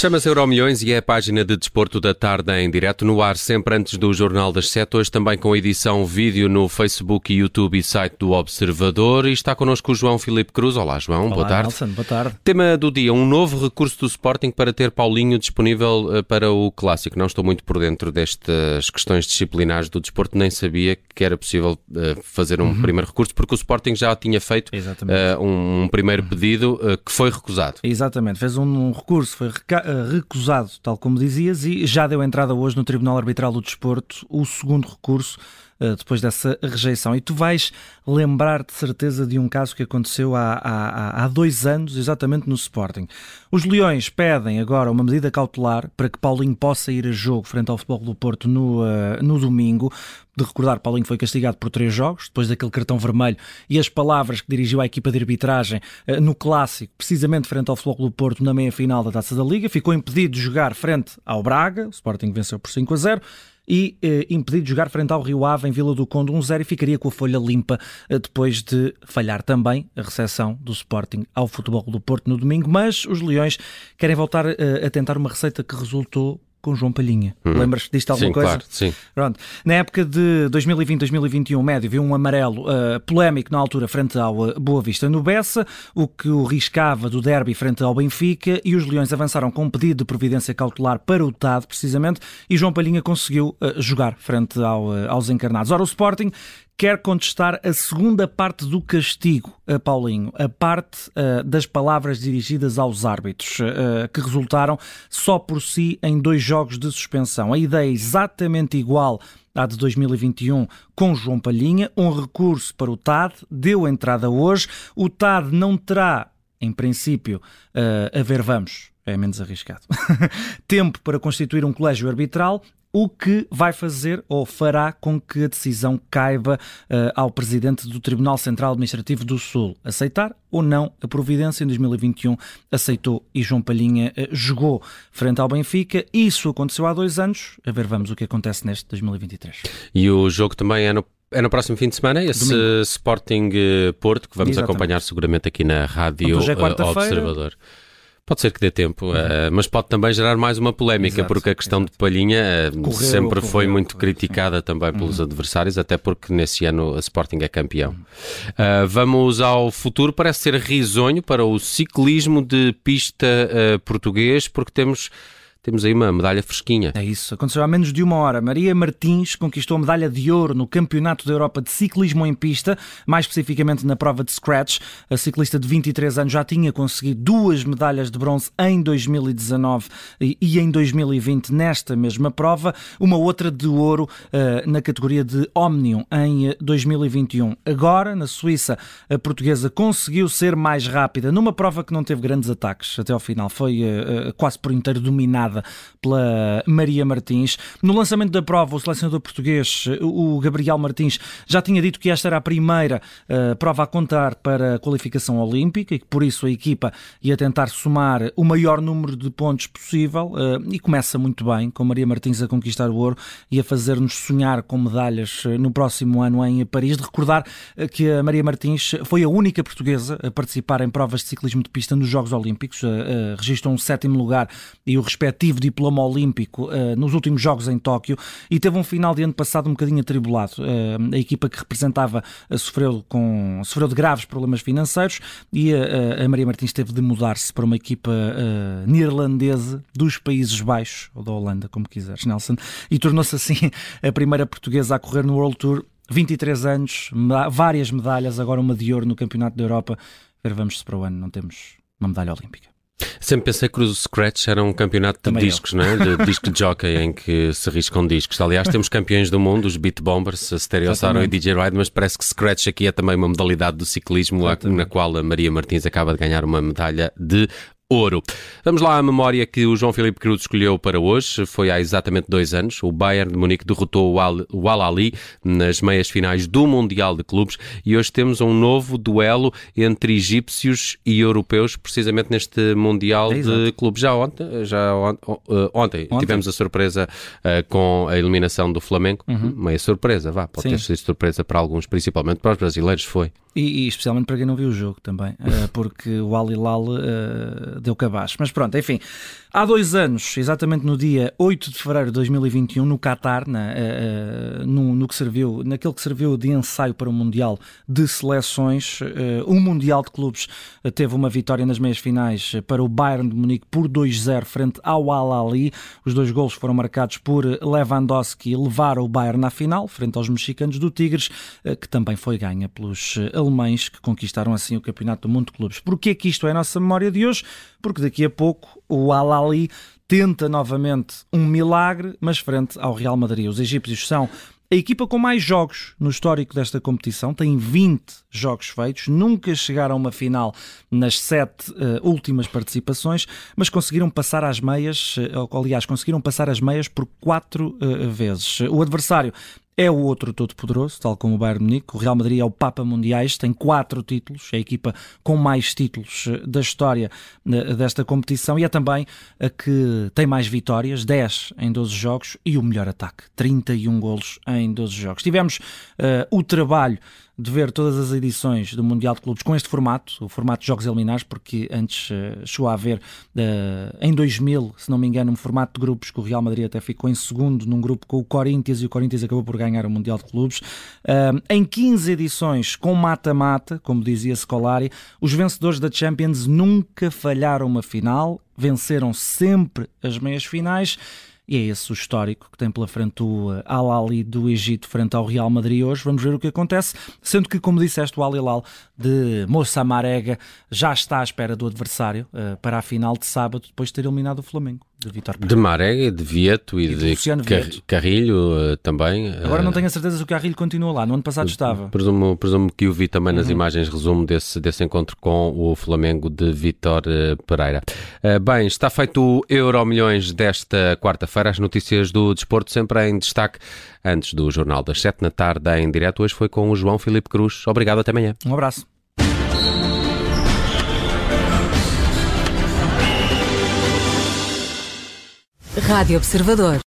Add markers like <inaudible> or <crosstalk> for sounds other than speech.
Chama-se Euromilhões e é a página de desporto da tarde em direto no ar, sempre antes do Jornal das Sete, hoje também com edição vídeo no Facebook, YouTube e site do Observador. E está connosco o João Filipe Cruz. Olá, João, Olá, boa tarde. Nelson, boa tarde. Tema do dia, um novo recurso do Sporting para ter Paulinho disponível eh, para o Clássico. Não estou muito por dentro destas questões disciplinares do desporto, nem sabia que era possível uh, fazer um uhum. primeiro recurso, porque o Sporting já tinha feito uh, um, um, primeiro pedido uh, que foi recusado. Exatamente, fez um, um recurso, foi recusado, tal como dizias, e já deu entrada hoje no Tribunal Arbitral do Desporto o segundo recurso eh, depois dessa rejeição. E tu vais lembrar de certeza de um caso que aconteceu há, há, há dois anos, exatamente no Sporting. Os Leões pedem agora uma medida cautelar para que Paulinho possa ir a jogo frente ao Futebol do Porto no, uh, no domingo. De recordar, Paulinho foi castigado por três jogos, depois daquele cartão vermelho e as palavras que dirigiu à equipa de arbitragem uh, no clássico, precisamente frente ao Futebol do Porto na meia-final da Taça da Liga. Ficou impedido de jogar frente ao Braga, o Sporting venceu por 5 a 0 e eh, impedido de jogar frente ao Rio Ave em Vila do Conde 1-0 e ficaria com a folha limpa eh, depois de falhar também a recepção do Sporting ao Futebol do Porto no domingo, mas os Leões querem voltar eh, a tentar uma receita que resultou com João Palhinha. Hum. Lembras-te disto alguma sim, coisa? Claro, sim. Pronto. Na época de 2020-2021, médio, viu um amarelo uh, polémico na altura frente ao uh, Boa Vista no Bessa, o que o riscava do derby frente ao Benfica e os Leões avançaram com um pedido de providência cautelar para o TAD, precisamente, e João Palhinha conseguiu uh, jogar frente ao, aos encarnados. Ora, o Sporting quer contestar a segunda parte do castigo a Paulinho, a parte uh, das palavras dirigidas aos árbitros, uh, que resultaram só por si em dois jogos de suspensão. A ideia é exatamente igual à de 2021 com João Palhinha, um recurso para o TAD, deu entrada hoje. O TAD não terá, em princípio, uh, a ver, vamos, é menos arriscado. <laughs> Tempo para constituir um colégio arbitral o que vai fazer ou fará com que a decisão caiba uh, ao presidente do Tribunal Central Administrativo do Sul. Aceitar ou não a providência em 2021 aceitou e João Palhinha uh, jogou frente ao Benfica. Isso aconteceu há dois anos. A ver, vamos o que acontece neste 2023. E o jogo também é no é no próximo fim de semana, esse Domingo. Sporting eh, Porto, que vamos Exatamente. acompanhar seguramente aqui na Rádio então, é Observador. Pode ser que dê tempo, uh, mas pode também gerar mais uma polémica, exato, porque a questão exato. de Palhinha uh, correu, sempre correu, foi muito criticada também pelos uhum. adversários, até porque nesse ano a Sporting é campeão. Uh, vamos ao futuro, parece ser risonho para o ciclismo de pista português, porque temos temos aí uma medalha fresquinha. É isso. Aconteceu há menos de uma hora. Maria Martins conquistou a medalha de ouro no Campeonato da Europa de Ciclismo em Pista, mais especificamente na prova de Scratch. A ciclista de 23 anos já tinha conseguido duas medalhas de bronze em 2019 e em 2020 nesta mesma prova. Uma outra de ouro uh, na categoria de Omnium em 2021. Agora, na Suíça, a portuguesa conseguiu ser mais rápida numa prova que não teve grandes ataques até ao final. Foi uh, quase por inteiro dominada pela Maria Martins. No lançamento da prova, o selecionador português, o Gabriel Martins, já tinha dito que esta era a primeira uh, prova a contar para a qualificação olímpica e que por isso a equipa ia tentar somar o maior número de pontos possível uh, e começa muito bem, com Maria Martins a conquistar o ouro e a fazer-nos sonhar com medalhas eh, no próximo ano em Paris. De recordar uh, que a Maria Martins foi a única portuguesa a participar em provas de ciclismo de pista nos Jogos Olímpicos, registrou um sétimo lugar e o respectivo tive diploma olímpico uh, nos últimos Jogos em Tóquio e teve um final de ano passado um bocadinho atribulado. Uh, a equipa que representava uh, sofreu, com, sofreu de graves problemas financeiros e a Maria Martins teve de mudar-se para uma equipa neerlandesa dos Países Baixos, ou da Holanda, como quiseres, Nelson, e tornou-se assim <laughs> a primeira portuguesa a correr no World Tour 23 anos, várias medalhas, agora uma de ouro no Campeonato da Europa. Ver, vamos se para o ano não temos uma medalha olímpica. Sempre pensei que o Scratch era um campeonato de Também discos, eu. não é? De <laughs> disco jockey em que se riscam discos. Aliás, temos campeões do mundo, os Beat Bombers, a Stereo Saron e DJ Ride, mas parece que Scratch aqui é também uma modalidade do ciclismo Exatamente. na qual a Maria Martins acaba de ganhar uma medalha de ouro. Vamos lá à memória que o João Filipe Cruz escolheu para hoje. Foi há exatamente dois anos. O Bayern de Munique derrotou o Al-Ali nas meias finais do Mundial de Clubes e hoje temos um novo duelo entre egípcios e europeus, precisamente neste Mundial é de Clubes. Já ontem, já on, uh, ontem, ontem, tivemos a surpresa uh, com a eliminação do Flamengo. Uhum. Meia surpresa, vá, pode Sim. ter sido surpresa para alguns, principalmente para os brasileiros, foi. E, e, especialmente para quem não viu o jogo também, uh, porque o Al Hilal deu cabaz. Mas pronto, enfim, há dois anos, exatamente no dia 8 de fevereiro de 2021, no Qatar, na, uh, no, no, que serviu, naquele que serviu de ensaio para o Mundial de Seleções, uh, o Mundial de Clubes teve uma vitória nas meias finais para o Bayern de Munique por 2-0 frente ao Al-Ali. Os dois golos foram marcados por Lewandowski levaram o Bayern na final, frente aos mexicanos do Tigres, que também foi ganha pelos alemães que conquistaram assim o Campeonato do Mundo de Clubes. Porquê que isto é a nossa memória de hoje? Porque daqui a pouco o Al-Ali tenta novamente um milagre, mas frente ao Real Madrid. Os egípcios são a equipa com mais jogos no histórico desta competição tem 20 jogos feitos, nunca chegaram a uma final nas sete uh, últimas participações, mas conseguiram passar às meias, uh, aliás, conseguiram passar as meias por quatro uh, vezes. O adversário é o outro todo-poderoso, tal como o Bayern Munique. O Real Madrid é o Papa Mundiais, tem quatro títulos, é a equipa com mais títulos eh, da história eh, desta competição e é também a que tem mais vitórias, 10 em 12 jogos e o melhor ataque, 31 golos em 12 jogos. Tivemos uh, o trabalho de ver todas as edições do Mundial de Clubes com este formato, o formato de jogos eliminares, porque antes uh, chegou a haver, uh, em 2000, se não me engano, um formato de grupos que o Real Madrid até ficou em segundo num grupo com o Corinthians e o Corinthians acabou por ganhar o Mundial de Clubes. Em 15 edições com mata-mata, como dizia Scolari, os vencedores da Champions nunca falharam uma final, venceram sempre as meias finais e é esse o histórico que tem pela frente o eh, Al-Ali do Egito frente ao Real Madrid hoje. Vamos ver o que acontece, sendo que, como disseste, o Al-Hilal de Moça Marega já está à espera do adversário uh, para a final de sábado, depois de ter eliminado o Flamengo de Vitor De Marega, de Vieto e, e de, de Car Carrilho uh, também. Agora não tenho a certeza se o Carrilho continua lá, no ano passado estava. Presumo, presumo que o vi também nas uhum. imagens, resumo desse, desse encontro com o Flamengo de Vitor uh, Pereira. Bem, está feito o Euro Milhões desta quarta-feira, as notícias do desporto sempre em destaque antes do Jornal das 7 da tarde em direto. Hoje foi com o João Filipe Cruz. Obrigado, até amanhã. Um abraço. Rádio Observador.